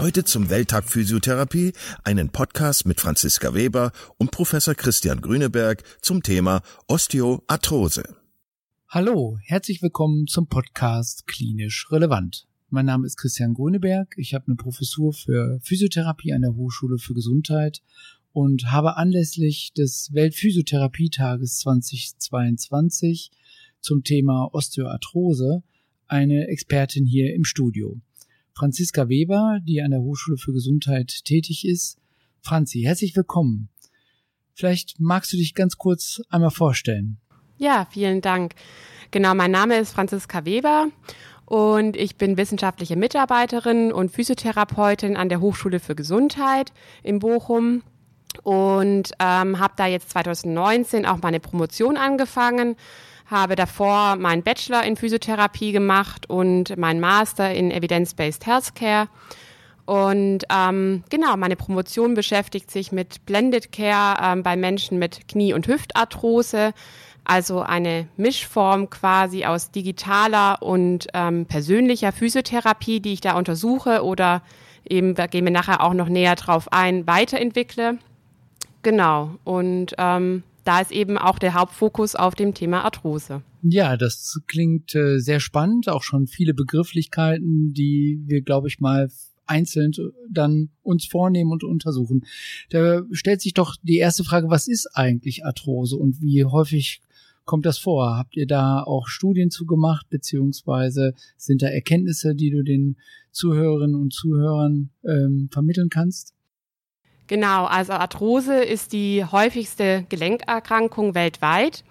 Heute zum Welttag Physiotherapie einen Podcast mit Franziska Weber und Professor Christian Grüneberg zum Thema Osteoarthrose. Hallo, herzlich willkommen zum Podcast Klinisch Relevant. Mein Name ist Christian Grüneberg. Ich habe eine Professur für Physiotherapie an der Hochschule für Gesundheit und habe anlässlich des Weltphysiotherapietages 2022 zum Thema Osteoarthrose eine Expertin hier im Studio. Franziska Weber, die an der Hochschule für Gesundheit tätig ist. Franzi, herzlich willkommen. Vielleicht magst du dich ganz kurz einmal vorstellen. Ja, vielen Dank. Genau, mein Name ist Franziska Weber und ich bin wissenschaftliche Mitarbeiterin und Physiotherapeutin an der Hochschule für Gesundheit in Bochum und ähm, habe da jetzt 2019 auch meine Promotion angefangen habe davor meinen Bachelor in Physiotherapie gemacht und meinen Master in Evidence-Based Healthcare. Und ähm, genau, meine Promotion beschäftigt sich mit Blended Care ähm, bei Menschen mit Knie- und Hüftarthrose, also eine Mischform quasi aus digitaler und ähm, persönlicher Physiotherapie, die ich da untersuche oder eben, da gehen wir nachher auch noch näher drauf ein, weiterentwickle. Genau, und ähm, da ist eben auch der Hauptfokus auf dem Thema Arthrose. Ja, das klingt äh, sehr spannend, auch schon viele Begrifflichkeiten, die wir, glaube ich, mal einzeln dann uns vornehmen und untersuchen. Da stellt sich doch die erste Frage, was ist eigentlich Arthrose und wie häufig kommt das vor? Habt ihr da auch Studien zu gemacht, beziehungsweise sind da Erkenntnisse, die du den Zuhörerinnen und Zuhörern ähm, vermitteln kannst? Genau, also Arthrose ist die häufigste Gelenkerkrankung weltweit.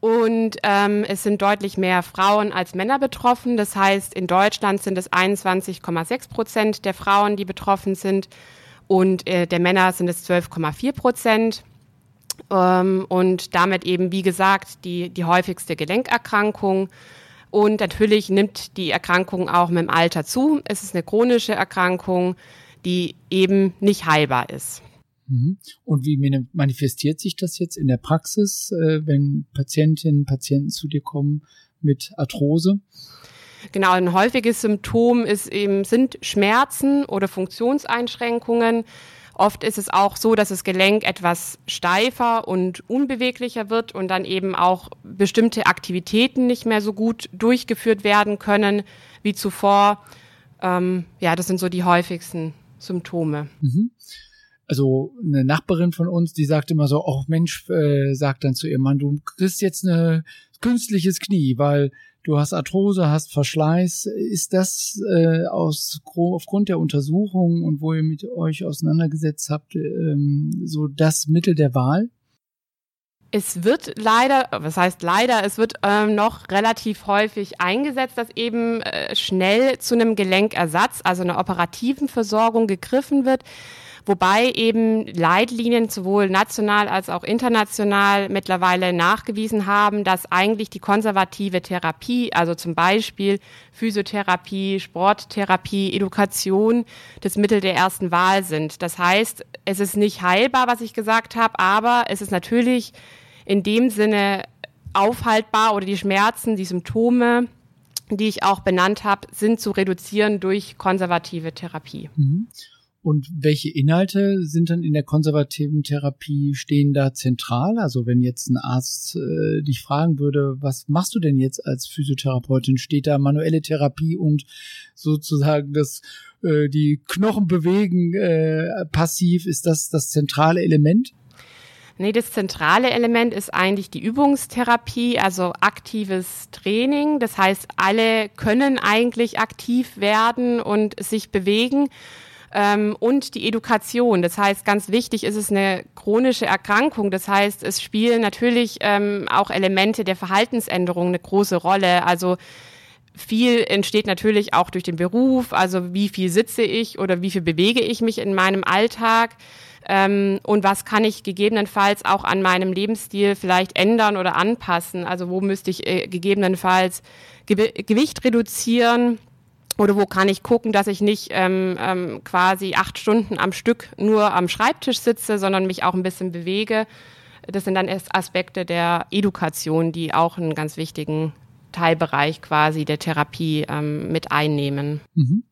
Und ähm, es sind deutlich mehr Frauen als Männer betroffen. Das heißt, in Deutschland sind es 21,6 Prozent der Frauen, die betroffen sind. Und äh, der Männer sind es 12,4 Prozent. Ähm, und damit eben, wie gesagt, die, die häufigste Gelenkerkrankung. Und natürlich nimmt die Erkrankung auch mit dem Alter zu. Es ist eine chronische Erkrankung die eben nicht heilbar ist. Mhm. Und wie manifestiert sich das jetzt in der Praxis, äh, wenn Patientinnen und Patienten zu dir kommen mit Arthrose? Genau, ein häufiges Symptom ist eben, sind Schmerzen oder Funktionseinschränkungen. Oft ist es auch so, dass das Gelenk etwas steifer und unbeweglicher wird und dann eben auch bestimmte Aktivitäten nicht mehr so gut durchgeführt werden können wie zuvor. Ähm, ja, das sind so die häufigsten Symptome. Mhm. Also eine Nachbarin von uns, die sagt immer so, oh Mensch, äh, sagt dann zu ihrem Mann, du kriegst jetzt ein künstliches Knie, weil du hast Arthrose, hast Verschleiß. Ist das äh, aus, aufgrund der Untersuchungen und wo ihr mit euch auseinandergesetzt habt, ähm, so das Mittel der Wahl? Es wird leider, was heißt leider, es wird ähm, noch relativ häufig eingesetzt, dass eben äh, schnell zu einem Gelenkersatz, also einer operativen Versorgung gegriffen wird. Wobei eben Leitlinien sowohl national als auch international mittlerweile nachgewiesen haben, dass eigentlich die konservative Therapie, also zum Beispiel Physiotherapie, Sporttherapie, Education, das Mittel der ersten Wahl sind. Das heißt, es ist nicht heilbar, was ich gesagt habe, aber es ist natürlich in dem Sinne aufhaltbar oder die Schmerzen, die Symptome, die ich auch benannt habe, sind zu reduzieren durch konservative Therapie. Mhm. Und welche Inhalte sind dann in der konservativen Therapie, stehen da zentral? Also wenn jetzt ein Arzt äh, dich fragen würde, was machst du denn jetzt als Physiotherapeutin? Steht da manuelle Therapie und sozusagen das, äh, die Knochen bewegen äh, passiv? Ist das das zentrale Element? Nee, das zentrale Element ist eigentlich die Übungstherapie, also aktives Training. Das heißt, alle können eigentlich aktiv werden und sich bewegen ähm, und die Education. Das heißt, ganz wichtig ist es eine chronische Erkrankung. Das heißt, es spielen natürlich ähm, auch Elemente der Verhaltensänderung eine große Rolle. Also viel entsteht natürlich auch durch den Beruf, also wie viel sitze ich oder wie viel bewege ich mich in meinem Alltag ähm, und was kann ich gegebenenfalls auch an meinem Lebensstil vielleicht ändern oder anpassen. Also wo müsste ich äh, gegebenenfalls Ge Gewicht reduzieren oder wo kann ich gucken, dass ich nicht ähm, ähm, quasi acht Stunden am Stück nur am Schreibtisch sitze, sondern mich auch ein bisschen bewege. Das sind dann erst Aspekte der Education, die auch einen ganz wichtigen Teilbereich quasi der Therapie ähm, mit einnehmen. Mhm.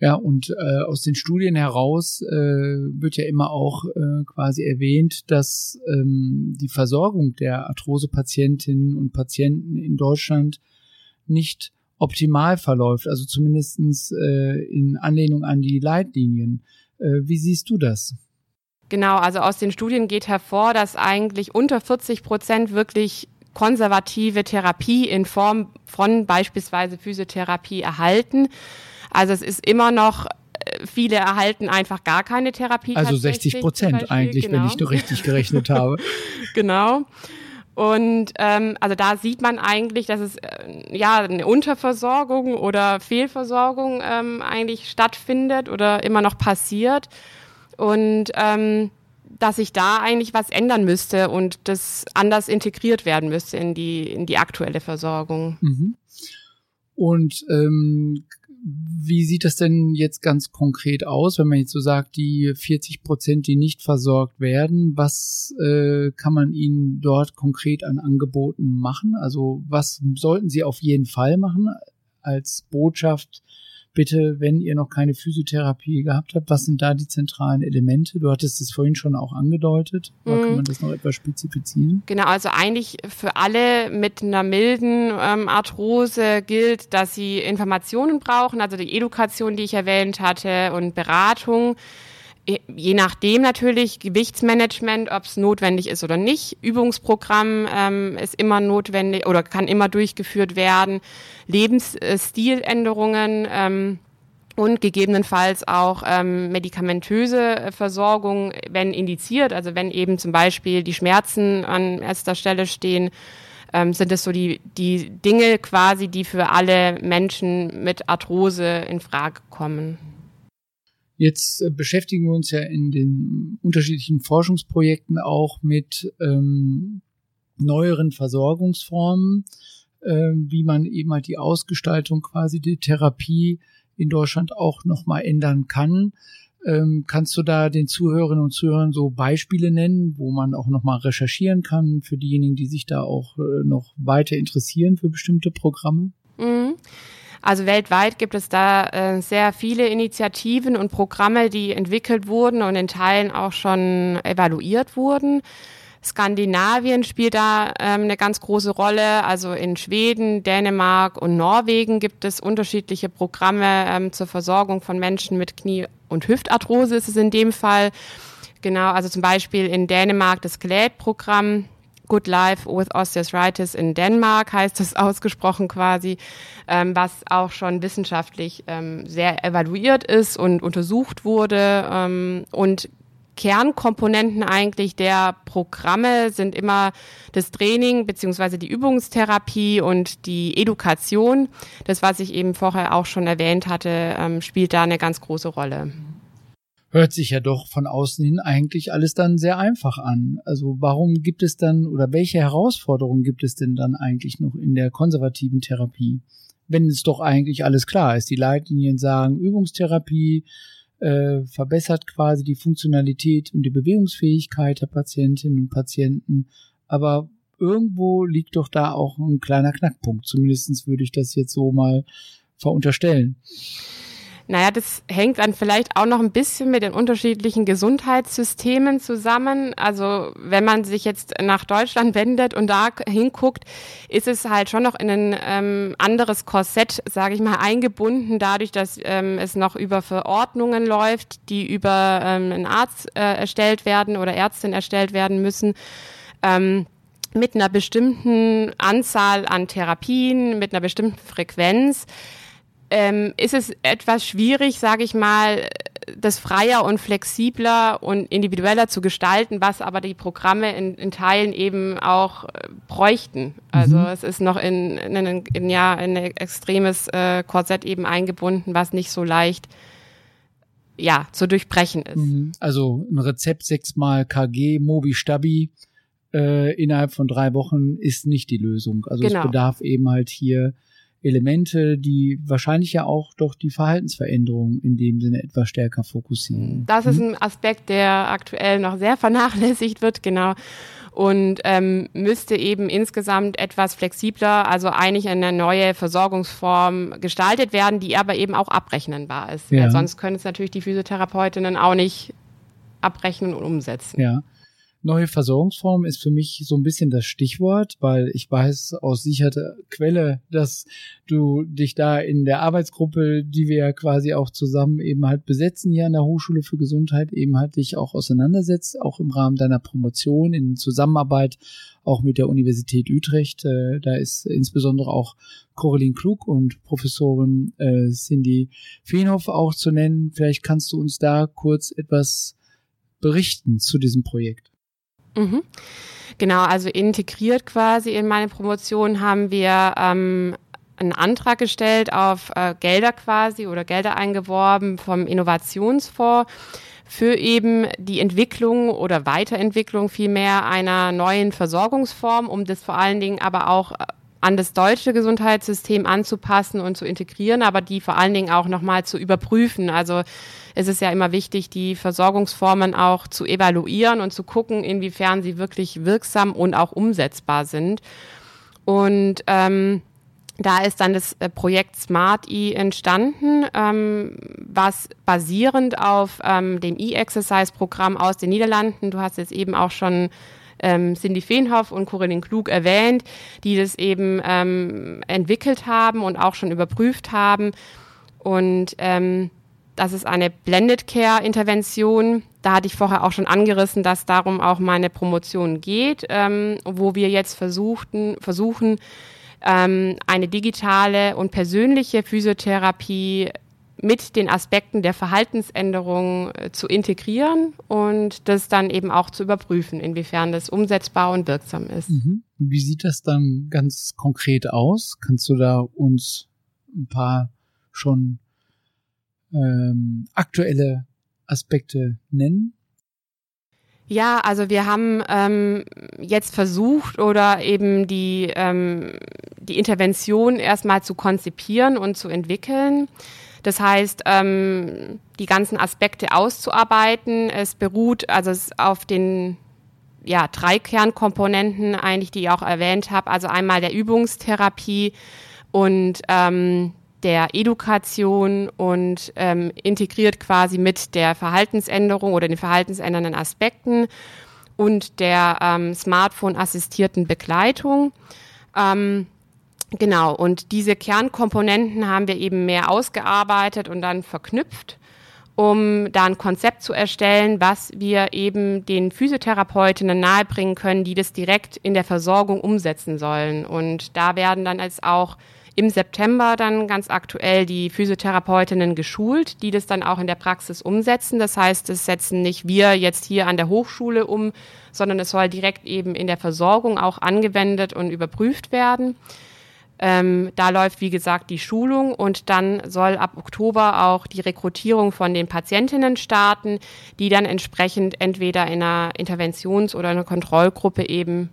Ja, und äh, aus den Studien heraus äh, wird ja immer auch äh, quasi erwähnt, dass ähm, die Versorgung der Arthrose-Patientinnen und Patienten in Deutschland nicht optimal verläuft, also zumindestens äh, in Anlehnung an die Leitlinien. Äh, wie siehst du das? Genau, also aus den Studien geht hervor, dass eigentlich unter 40 Prozent wirklich konservative Therapie in Form von beispielsweise Physiotherapie erhalten. Also es ist immer noch äh, viele erhalten einfach gar keine Therapie. Also 60 Prozent eigentlich, genau. wenn ich nur richtig gerechnet habe. genau. Und ähm, also da sieht man eigentlich, dass es äh, ja eine Unterversorgung oder Fehlversorgung ähm, eigentlich stattfindet oder immer noch passiert. Und ähm, dass sich da eigentlich was ändern müsste und das anders integriert werden müsste in die, in die aktuelle Versorgung. Mhm. Und ähm, wie sieht das denn jetzt ganz konkret aus, wenn man jetzt so sagt, die 40 Prozent, die nicht versorgt werden, was äh, kann man ihnen dort konkret an Angeboten machen? Also was sollten sie auf jeden Fall machen als Botschaft bitte, wenn ihr noch keine Physiotherapie gehabt habt, was sind da die zentralen Elemente? Du hattest es vorhin schon auch angedeutet. Mhm. Kann man das noch etwas spezifizieren? Genau, also eigentlich für alle mit einer milden ähm, Arthrose gilt, dass sie Informationen brauchen, also die Education, die ich erwähnt hatte und Beratung je nachdem natürlich Gewichtsmanagement, ob es notwendig ist oder nicht. Übungsprogramm ähm, ist immer notwendig oder kann immer durchgeführt werden. Lebensstiländerungen ähm, und gegebenenfalls auch ähm, medikamentöse Versorgung, wenn indiziert, also wenn eben zum Beispiel die Schmerzen an erster Stelle stehen, ähm, sind es so die, die Dinge quasi, die für alle Menschen mit Arthrose in Frage kommen. Jetzt äh, beschäftigen wir uns ja in den unterschiedlichen Forschungsprojekten auch mit ähm, neueren Versorgungsformen, äh, wie man eben halt die Ausgestaltung quasi die Therapie in Deutschland auch nochmal ändern kann. Ähm, kannst du da den Zuhörerinnen und Zuhörern so Beispiele nennen, wo man auch nochmal recherchieren kann für diejenigen, die sich da auch äh, noch weiter interessieren für bestimmte Programme? Mhm. Also weltweit gibt es da äh, sehr viele Initiativen und Programme, die entwickelt wurden und in Teilen auch schon evaluiert wurden. Skandinavien spielt da ähm, eine ganz große Rolle. Also in Schweden, Dänemark und Norwegen gibt es unterschiedliche Programme ähm, zur Versorgung von Menschen mit Knie- und Hüftarthrose ist es in dem Fall. Genau, also zum Beispiel in Dänemark das Skelettprogramm Good Life with Osteoarthritis in Denmark heißt es ausgesprochen quasi, ähm, was auch schon wissenschaftlich ähm, sehr evaluiert ist und untersucht wurde ähm, und Kernkomponenten eigentlich der Programme sind immer das Training beziehungsweise die Übungstherapie und die Education. Das, was ich eben vorher auch schon erwähnt hatte, ähm, spielt da eine ganz große Rolle hört sich ja doch von außen hin eigentlich alles dann sehr einfach an. Also warum gibt es dann oder welche Herausforderungen gibt es denn dann eigentlich noch in der konservativen Therapie? Wenn es doch eigentlich alles klar ist. Die Leitlinien sagen, Übungstherapie äh, verbessert quasi die Funktionalität und die Bewegungsfähigkeit der Patientinnen und Patienten. Aber irgendwo liegt doch da auch ein kleiner Knackpunkt. Zumindestens würde ich das jetzt so mal verunterstellen. Naja, das hängt dann vielleicht auch noch ein bisschen mit den unterschiedlichen Gesundheitssystemen zusammen. Also wenn man sich jetzt nach Deutschland wendet und da hinguckt, ist es halt schon noch in ein ähm, anderes Korsett, sage ich mal, eingebunden, dadurch, dass ähm, es noch über Verordnungen läuft, die über ähm, einen Arzt äh, erstellt werden oder Ärztin erstellt werden müssen. Ähm, mit einer bestimmten Anzahl an Therapien, mit einer bestimmten Frequenz ähm, ist es etwas schwierig, sage ich mal, das freier und flexibler und individueller zu gestalten, was aber die Programme in, in Teilen eben auch äh, bräuchten. Also mhm. es ist noch in, in, in, in ja, in ein extremes äh, Korsett eben eingebunden, was nicht so leicht ja, zu durchbrechen ist. Mhm. Also ein Rezept sechsmal KG, Mobi Stabi äh, innerhalb von drei Wochen ist nicht die Lösung. Also genau. es bedarf eben halt hier Elemente, die wahrscheinlich ja auch doch die Verhaltensveränderung in dem Sinne etwas stärker fokussieren. Das ist ein Aspekt, der aktuell noch sehr vernachlässigt wird, genau. Und ähm, müsste eben insgesamt etwas flexibler, also eigentlich eine neue Versorgungsform gestaltet werden, die aber eben auch abrechnenbar ist. Ja. sonst können es natürlich die Physiotherapeutinnen auch nicht abrechnen und umsetzen. Ja. Neue Versorgungsform ist für mich so ein bisschen das Stichwort, weil ich weiß aus sicherer Quelle, dass du dich da in der Arbeitsgruppe, die wir ja quasi auch zusammen eben halt besetzen hier an der Hochschule für Gesundheit, eben halt dich auch auseinandersetzt, auch im Rahmen deiner Promotion in Zusammenarbeit auch mit der Universität Utrecht. Äh, da ist insbesondere auch Coraline Klug und Professorin äh, Cindy Feenhoff auch zu nennen. Vielleicht kannst du uns da kurz etwas berichten zu diesem Projekt. Mhm. Genau, also integriert quasi in meine Promotion haben wir ähm, einen Antrag gestellt auf äh, Gelder quasi oder Gelder eingeworben vom Innovationsfonds für eben die Entwicklung oder Weiterentwicklung vielmehr einer neuen Versorgungsform, um das vor allen Dingen aber auch äh, an das deutsche Gesundheitssystem anzupassen und zu integrieren, aber die vor allen Dingen auch nochmal zu überprüfen. Also es ist ja immer wichtig, die Versorgungsformen auch zu evaluieren und zu gucken, inwiefern sie wirklich wirksam und auch umsetzbar sind. Und ähm, da ist dann das äh, Projekt Smart E entstanden, ähm, was basierend auf ähm, dem E-Exercise-Programm aus den Niederlanden, du hast jetzt eben auch schon ähm, Cindy Feenhoff und Corinne Klug erwähnt, die das eben ähm, entwickelt haben und auch schon überprüft haben. Und ähm, das ist eine Blended Care Intervention. Da hatte ich vorher auch schon angerissen, dass darum auch meine Promotion geht, ähm, wo wir jetzt versuchten, versuchen, ähm, eine digitale und persönliche Physiotherapie mit den Aspekten der Verhaltensänderung äh, zu integrieren und das dann eben auch zu überprüfen, inwiefern das umsetzbar und wirksam ist. Mhm. Wie sieht das dann ganz konkret aus? Kannst du da uns ein paar schon ähm, aktuelle Aspekte nennen? Ja, also wir haben ähm, jetzt versucht oder eben die, ähm, die Intervention erstmal zu konzipieren und zu entwickeln. Das heißt, ähm, die ganzen Aspekte auszuarbeiten. Es beruht also es auf den ja, drei Kernkomponenten eigentlich, die ich auch erwähnt habe. Also einmal der Übungstherapie und ähm, der Education und ähm, integriert quasi mit der Verhaltensänderung oder den verhaltensändernden Aspekten und der ähm, Smartphone-assistierten Begleitung. Ähm, Genau, und diese Kernkomponenten haben wir eben mehr ausgearbeitet und dann verknüpft, um da ein Konzept zu erstellen, was wir eben den Physiotherapeutinnen nahebringen können, die das direkt in der Versorgung umsetzen sollen. Und da werden dann als auch im September dann ganz aktuell die Physiotherapeutinnen geschult, die das dann auch in der Praxis umsetzen. Das heißt, das setzen nicht wir jetzt hier an der Hochschule um, sondern es soll direkt eben in der Versorgung auch angewendet und überprüft werden. Ähm, da läuft, wie gesagt, die Schulung und dann soll ab Oktober auch die Rekrutierung von den Patientinnen starten, die dann entsprechend entweder in einer Interventions- oder einer Kontrollgruppe eben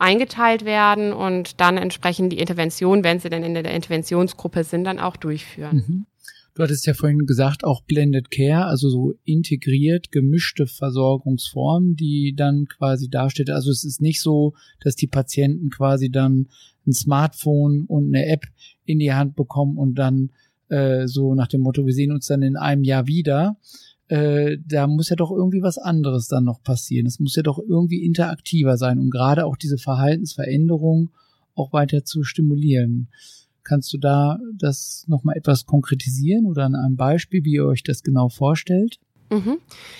eingeteilt werden und dann entsprechend die Intervention, wenn sie denn in der Interventionsgruppe sind, dann auch durchführen. Mhm. Du hattest ja vorhin gesagt, auch Blended Care, also so integriert gemischte Versorgungsformen, die dann quasi dasteht. Also es ist nicht so, dass die Patienten quasi dann ein Smartphone und eine App in die Hand bekommen und dann äh, so nach dem Motto, wir sehen uns dann in einem Jahr wieder, äh, da muss ja doch irgendwie was anderes dann noch passieren. Es muss ja doch irgendwie interaktiver sein, um gerade auch diese Verhaltensveränderung auch weiter zu stimulieren. Kannst du da das nochmal etwas konkretisieren oder an einem Beispiel, wie ihr euch das genau vorstellt? Mhm.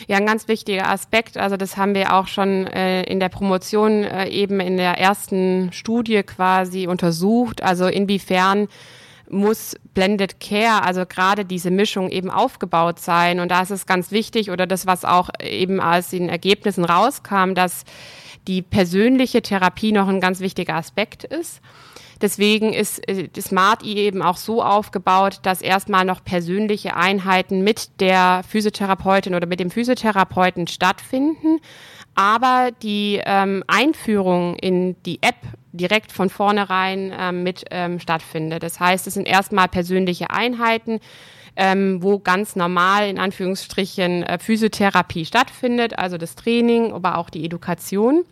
Ja, ein ganz wichtiger Aspekt. Also das haben wir auch schon äh, in der Promotion äh, eben in der ersten Studie quasi untersucht. Also inwiefern muss Blended Care, also gerade diese Mischung eben aufgebaut sein. Und da ist es ganz wichtig oder das, was auch eben aus den Ergebnissen rauskam, dass die persönliche Therapie noch ein ganz wichtiger Aspekt ist. Deswegen ist äh, Smart E eben auch so aufgebaut, dass erstmal noch persönliche Einheiten mit der Physiotherapeutin oder mit dem Physiotherapeuten stattfinden. Aber die ähm, Einführung in die App direkt von vornherein ähm, mit ähm, stattfindet. Das heißt, es sind erstmal persönliche Einheiten, ähm, wo ganz normal in Anführungsstrichen äh, Physiotherapie stattfindet, also das Training, aber auch die Education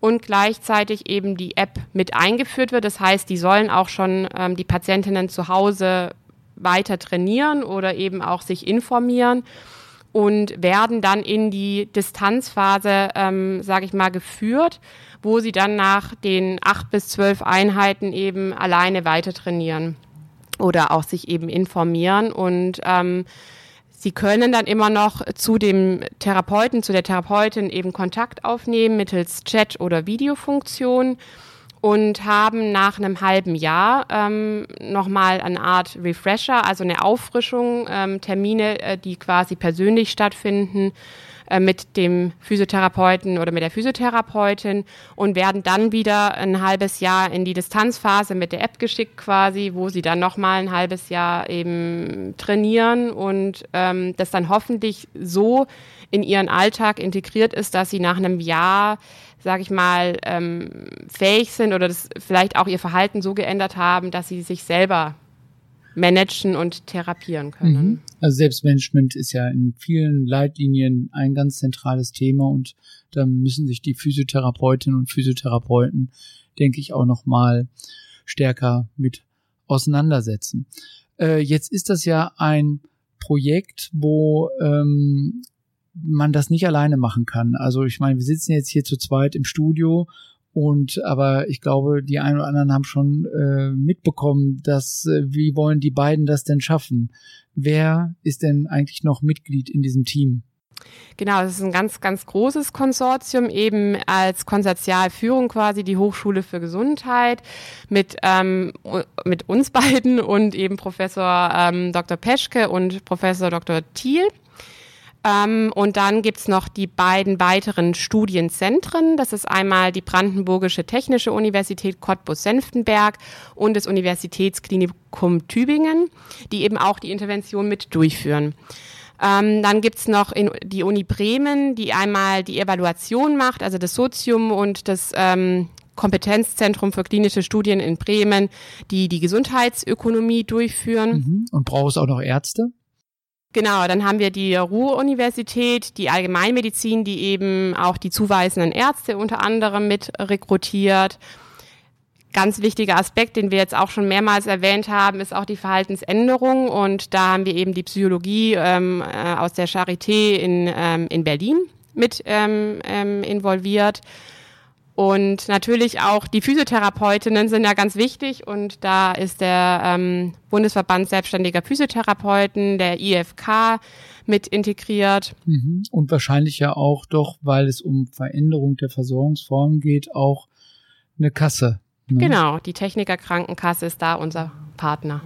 und gleichzeitig eben die App mit eingeführt wird. Das heißt, die sollen auch schon ähm, die Patientinnen zu Hause weiter trainieren oder eben auch sich informieren und werden dann in die Distanzphase, ähm, sage ich mal, geführt, wo sie dann nach den acht bis zwölf Einheiten eben alleine weiter trainieren oder auch sich eben informieren und ähm, Sie können dann immer noch zu dem Therapeuten, zu der Therapeutin eben Kontakt aufnehmen mittels Chat- oder Videofunktion und haben nach einem halben Jahr ähm, nochmal eine Art Refresher, also eine Auffrischung, ähm, Termine, äh, die quasi persönlich stattfinden äh, mit dem Physiotherapeuten oder mit der Physiotherapeutin und werden dann wieder ein halbes Jahr in die Distanzphase mit der App geschickt quasi, wo sie dann nochmal ein halbes Jahr eben trainieren und ähm, das dann hoffentlich so in ihren Alltag integriert ist, dass sie nach einem Jahr sage ich mal, ähm, fähig sind oder das vielleicht auch ihr Verhalten so geändert haben, dass sie sich selber managen und therapieren können. Mhm. Also Selbstmanagement ist ja in vielen Leitlinien ein ganz zentrales Thema und da müssen sich die Physiotherapeutinnen und Physiotherapeuten, denke ich, auch noch mal stärker mit auseinandersetzen. Äh, jetzt ist das ja ein Projekt, wo ähm, man das nicht alleine machen kann. Also ich meine, wir sitzen jetzt hier zu zweit im Studio und aber ich glaube, die einen oder anderen haben schon äh, mitbekommen, dass äh, wie wollen die beiden das denn schaffen? Wer ist denn eigentlich noch Mitglied in diesem Team? Genau, das ist ein ganz, ganz großes Konsortium, eben als Konsortialführung quasi die Hochschule für Gesundheit mit, ähm, mit uns beiden und eben Professor ähm, Dr. Peschke und Professor Dr. Thiel. Ähm, und dann gibt's noch die beiden weiteren Studienzentren. Das ist einmal die Brandenburgische Technische Universität Cottbus-Senftenberg und das Universitätsklinikum Tübingen, die eben auch die Intervention mit durchführen. Ähm, dann gibt's noch in, die Uni Bremen, die einmal die Evaluation macht, also das Sozium und das ähm, Kompetenzzentrum für klinische Studien in Bremen, die die Gesundheitsökonomie durchführen. Mhm. Und braucht es auch noch Ärzte? Genau, dann haben wir die Ruhr-Universität, die Allgemeinmedizin, die eben auch die zuweisenden Ärzte unter anderem mit rekrutiert. Ganz wichtiger Aspekt, den wir jetzt auch schon mehrmals erwähnt haben, ist auch die Verhaltensänderung. Und da haben wir eben die Psychologie ähm, äh, aus der Charité in, ähm, in Berlin mit ähm, ähm involviert. Und natürlich auch die Physiotherapeutinnen sind ja ganz wichtig und da ist der ähm, Bundesverband selbstständiger Physiotherapeuten, der IFK, mit integriert. Mhm. Und wahrscheinlich ja auch doch, weil es um Veränderung der Versorgungsform geht, auch eine Kasse. Ne? Genau, die Techniker Krankenkasse ist da unser Partner.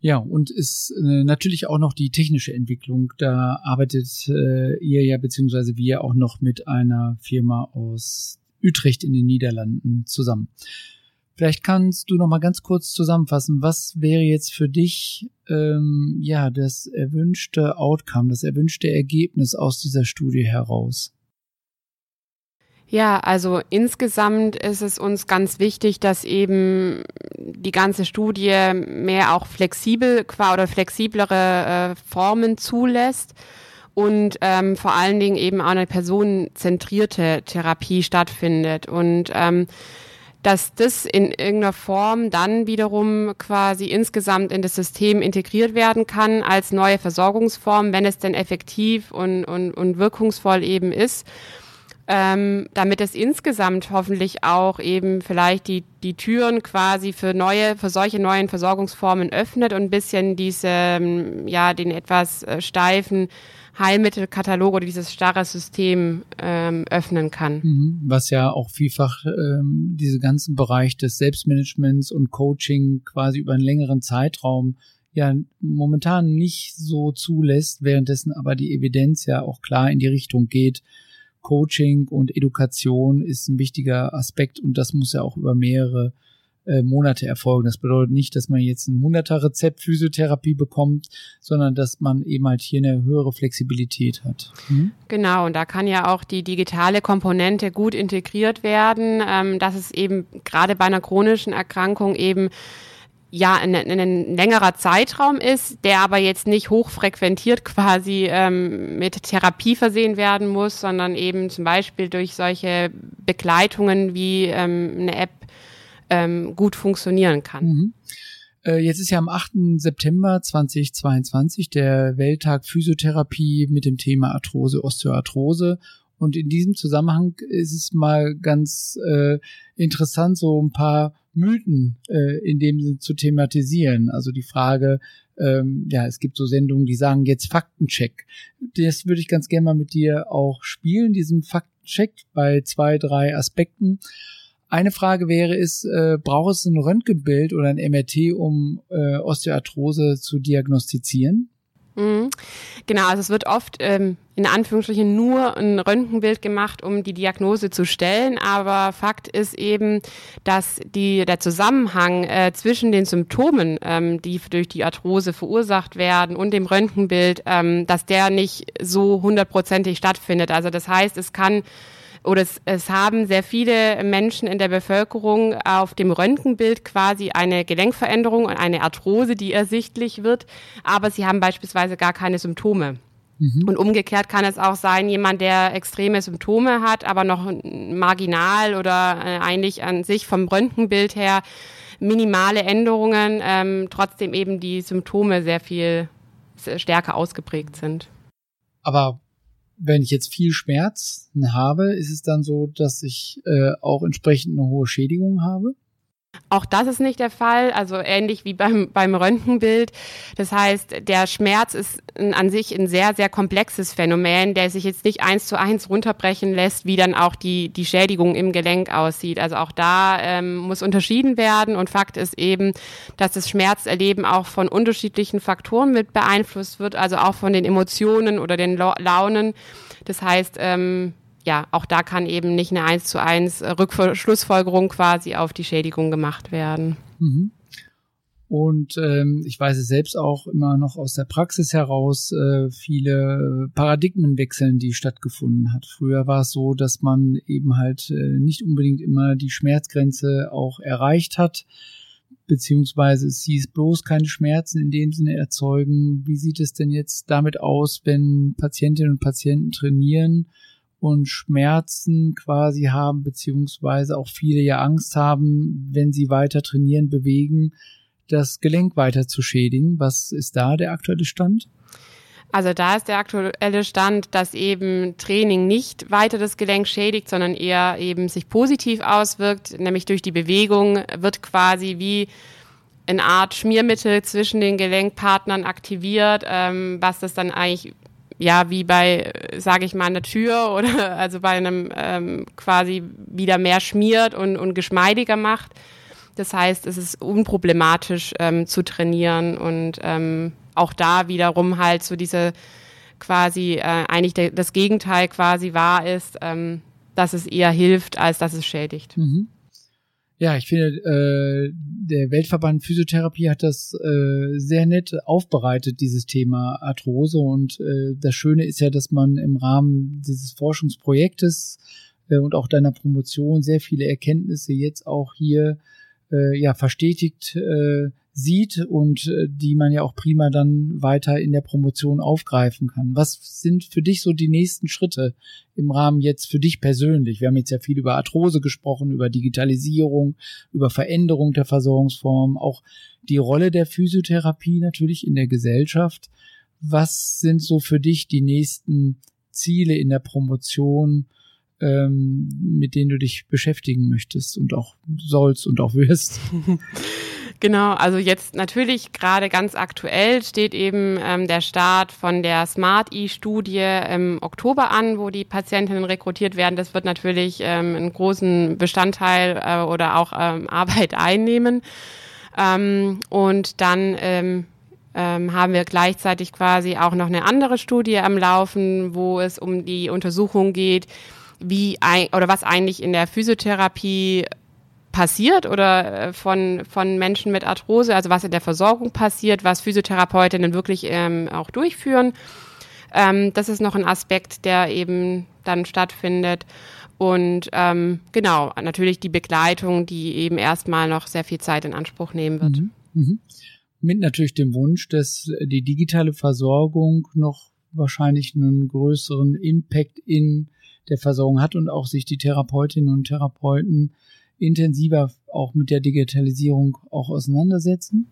Ja, und ist äh, natürlich auch noch die technische Entwicklung. Da arbeitet äh, ihr ja beziehungsweise wir auch noch mit einer Firma aus Utrecht in den Niederlanden zusammen. Vielleicht kannst du noch mal ganz kurz zusammenfassen, was wäre jetzt für dich ähm, ja das erwünschte Outcome, das erwünschte Ergebnis aus dieser Studie heraus? Ja, also insgesamt ist es uns ganz wichtig, dass eben die ganze Studie mehr auch flexibel oder flexiblere äh, Formen zulässt und ähm, vor allen Dingen eben auch eine personenzentrierte Therapie stattfindet. Und ähm, dass das in irgendeiner Form dann wiederum quasi insgesamt in das System integriert werden kann als neue Versorgungsform, wenn es denn effektiv und, und, und wirkungsvoll eben ist. Ähm, damit es insgesamt hoffentlich auch eben vielleicht die, die Türen quasi für neue, für solche neuen Versorgungsformen öffnet und ein bisschen diese, ähm, ja, den etwas äh, steifen Heilmittelkatalog oder dieses starre System ähm, öffnen kann. Mhm. Was ja auch vielfach ähm, diese ganzen Bereich des Selbstmanagements und Coaching quasi über einen längeren Zeitraum ja momentan nicht so zulässt, währenddessen aber die Evidenz ja auch klar in die Richtung geht. Coaching und Education ist ein wichtiger Aspekt und das muss ja auch über mehrere äh, Monate erfolgen. Das bedeutet nicht, dass man jetzt ein 100er Rezept Physiotherapie bekommt, sondern dass man eben halt hier eine höhere Flexibilität hat. Mhm. Genau, und da kann ja auch die digitale Komponente gut integriert werden, ähm, dass es eben gerade bei einer chronischen Erkrankung eben ja ein, ein, längerer Zeitraum ist, der aber jetzt nicht hochfrequentiert quasi ähm, mit Therapie versehen werden muss, sondern eben zum Beispiel durch solche Begleitungen wie ähm, eine App ähm, gut funktionieren kann. Mhm. Äh, jetzt ist ja am 8. September 2022 der Welttag Physiotherapie mit dem Thema Arthrose, Osteoarthrose. Und in diesem Zusammenhang ist es mal ganz äh, interessant, so ein paar Mythen äh, in dem Sinne zu thematisieren. Also die Frage, ähm, ja, es gibt so Sendungen, die sagen jetzt Faktencheck. Das würde ich ganz gerne mal mit dir auch spielen, diesen Faktencheck bei zwei, drei Aspekten. Eine Frage wäre, ist, äh, braucht es ein Röntgenbild oder ein MRT, um äh, Osteoarthrose zu diagnostizieren? Mhm. Genau, also es wird oft ähm, in Anführungsstrichen nur ein Röntgenbild gemacht, um die Diagnose zu stellen. Aber Fakt ist eben, dass die, der Zusammenhang äh, zwischen den Symptomen, ähm, die durch die Arthrose verursacht werden, und dem Röntgenbild, ähm, dass der nicht so hundertprozentig stattfindet. Also das heißt, es kann oder es, es haben sehr viele Menschen in der Bevölkerung auf dem Röntgenbild quasi eine Gelenkveränderung und eine Arthrose, die ersichtlich wird, aber sie haben beispielsweise gar keine Symptome. Mhm. Und umgekehrt kann es auch sein, jemand, der extreme Symptome hat, aber noch marginal oder äh, eigentlich an sich vom Röntgenbild her minimale Änderungen, ähm, trotzdem eben die Symptome sehr viel stärker ausgeprägt sind. Aber wenn ich jetzt viel Schmerzen habe, ist es dann so, dass ich äh, auch entsprechend eine hohe Schädigung habe? Auch das ist nicht der Fall, also ähnlich wie beim, beim Röntgenbild. Das heißt, der Schmerz ist an sich ein sehr, sehr komplexes Phänomen, der sich jetzt nicht eins zu eins runterbrechen lässt, wie dann auch die, die Schädigung im Gelenk aussieht. Also auch da ähm, muss unterschieden werden und Fakt ist eben, dass das Schmerzerleben auch von unterschiedlichen Faktoren mit beeinflusst wird, also auch von den Emotionen oder den Launen. Das heißt, ähm, ja, auch da kann eben nicht eine eins zu eins Rückschlussfolgerung quasi auf die Schädigung gemacht werden. Mhm. Und ähm, ich weiß es selbst auch immer noch aus der Praxis heraus, äh, viele Paradigmenwechseln, die stattgefunden hat. Früher war es so, dass man eben halt äh, nicht unbedingt immer die Schmerzgrenze auch erreicht hat, beziehungsweise es hieß bloß keine Schmerzen in dem Sinne erzeugen. Wie sieht es denn jetzt damit aus, wenn Patientinnen und Patienten trainieren? Und Schmerzen quasi haben, beziehungsweise auch viele ja Angst haben, wenn sie weiter trainieren, bewegen, das Gelenk weiter zu schädigen. Was ist da der aktuelle Stand? Also da ist der aktuelle Stand, dass eben Training nicht weiter das Gelenk schädigt, sondern eher eben sich positiv auswirkt, nämlich durch die Bewegung wird quasi wie eine Art Schmiermittel zwischen den Gelenkpartnern aktiviert, ähm, was das dann eigentlich ja, wie bei, sage ich mal, einer Tür oder also bei einem ähm, quasi wieder mehr schmiert und, und geschmeidiger macht. Das heißt, es ist unproblematisch ähm, zu trainieren und ähm, auch da wiederum halt so diese quasi äh, eigentlich de, das Gegenteil quasi wahr ist, ähm, dass es eher hilft, als dass es schädigt. Mhm. Ja, ich finde, äh, der Weltverband Physiotherapie hat das äh, sehr nett aufbereitet, dieses Thema Arthrose. Und äh, das Schöne ist ja, dass man im Rahmen dieses Forschungsprojektes äh, und auch deiner Promotion sehr viele Erkenntnisse jetzt auch hier äh, ja verstetigt äh, sieht und äh, die man ja auch prima dann weiter in der Promotion aufgreifen kann. Was sind für dich so die nächsten Schritte im Rahmen jetzt für dich persönlich? Wir haben jetzt ja viel über Arthrose gesprochen, über Digitalisierung, über Veränderung der Versorgungsform, auch die Rolle der Physiotherapie natürlich in der Gesellschaft. Was sind so für dich die nächsten Ziele in der Promotion, ähm, mit denen du dich beschäftigen möchtest und auch sollst und auch wirst? Genau, also jetzt natürlich gerade ganz aktuell steht eben ähm, der Start von der Smart E-Studie im Oktober an, wo die Patientinnen rekrutiert werden. Das wird natürlich ähm, einen großen Bestandteil äh, oder auch ähm, Arbeit einnehmen. Ähm, und dann ähm, ähm, haben wir gleichzeitig quasi auch noch eine andere Studie am Laufen, wo es um die Untersuchung geht, wie ein, oder was eigentlich in der Physiotherapie passiert oder äh, von, von Menschen mit Arthrose, also was in der Versorgung passiert, was Physiotherapeutinnen wirklich ähm, auch durchführen. Ähm, das ist noch ein Aspekt, der eben dann stattfindet. Und ähm, genau, natürlich die Begleitung, die eben erstmal noch sehr viel Zeit in Anspruch nehmen wird. Mhm. Mhm. Mit natürlich dem Wunsch, dass die digitale Versorgung noch wahrscheinlich einen größeren Impact in der Versorgung hat und auch sich die Therapeutinnen und Therapeuten intensiver auch mit der Digitalisierung auch auseinandersetzen?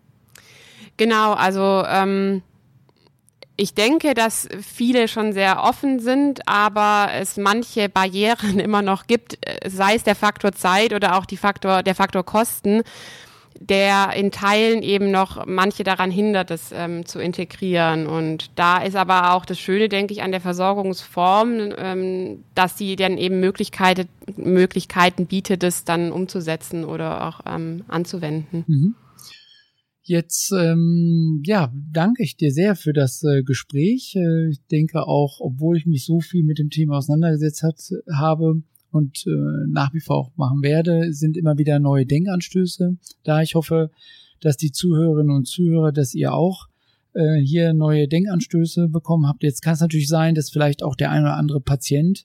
Genau, also ähm, ich denke, dass viele schon sehr offen sind, aber es manche Barrieren immer noch gibt, sei es der Faktor Zeit oder auch die Faktor, der Faktor Kosten der in Teilen eben noch manche daran hindert, es ähm, zu integrieren. Und da ist aber auch das Schöne, denke ich, an der Versorgungsform, ähm, dass sie dann eben Möglichkeiten, Möglichkeiten bietet, es dann umzusetzen oder auch ähm, anzuwenden. Mhm. Jetzt ähm, ja, danke ich dir sehr für das äh, Gespräch. Äh, ich denke auch, obwohl ich mich so viel mit dem Thema auseinandergesetzt hat, habe, und äh, nach wie vor auch machen werde, sind immer wieder neue Denkanstöße. Da ich hoffe, dass die Zuhörerinnen und Zuhörer, dass ihr auch äh, hier neue Denkanstöße bekommen habt. Jetzt kann es natürlich sein, dass vielleicht auch der ein oder andere Patient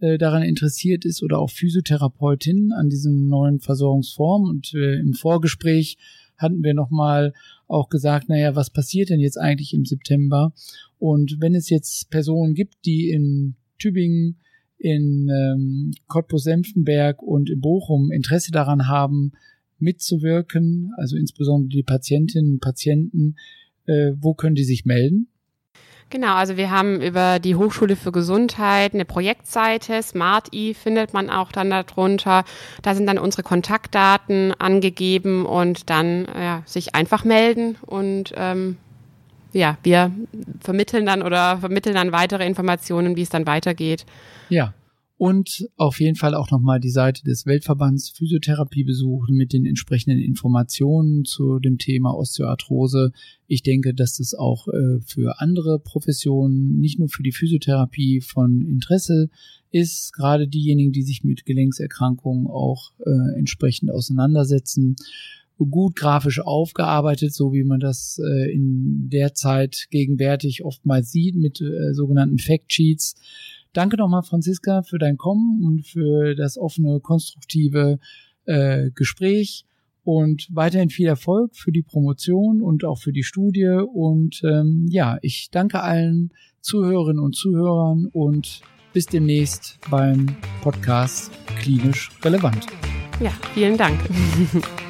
äh, daran interessiert ist oder auch Physiotherapeutin an diesen neuen Versorgungsformen. Und äh, im Vorgespräch hatten wir nochmal auch gesagt, naja, was passiert denn jetzt eigentlich im September? Und wenn es jetzt Personen gibt, die in Tübingen in ähm, Cottbus-Senftenberg und in Bochum Interesse daran haben, mitzuwirken, also insbesondere die Patientinnen und Patienten, äh, wo können die sich melden? Genau, also wir haben über die Hochschule für Gesundheit eine Projektseite, SmartE findet man auch dann darunter. Da sind dann unsere Kontaktdaten angegeben und dann ja, sich einfach melden und ähm, ja, wir vermitteln dann oder vermitteln dann weitere Informationen, wie es dann weitergeht. Ja. Und auf jeden Fall auch nochmal die Seite des Weltverbands Physiotherapie besuchen mit den entsprechenden Informationen zu dem Thema Osteoarthrose. Ich denke, dass das auch äh, für andere Professionen, nicht nur für die Physiotherapie von Interesse ist, gerade diejenigen, die sich mit Gelenkserkrankungen auch äh, entsprechend auseinandersetzen gut grafisch aufgearbeitet, so wie man das äh, in der Zeit gegenwärtig oftmals sieht mit äh, sogenannten Factsheets. Danke nochmal, Franziska, für dein Kommen und für das offene, konstruktive äh, Gespräch und weiterhin viel Erfolg für die Promotion und auch für die Studie. Und ähm, ja, ich danke allen Zuhörerinnen und Zuhörern und bis demnächst beim Podcast Klinisch Relevant. Ja, vielen Dank.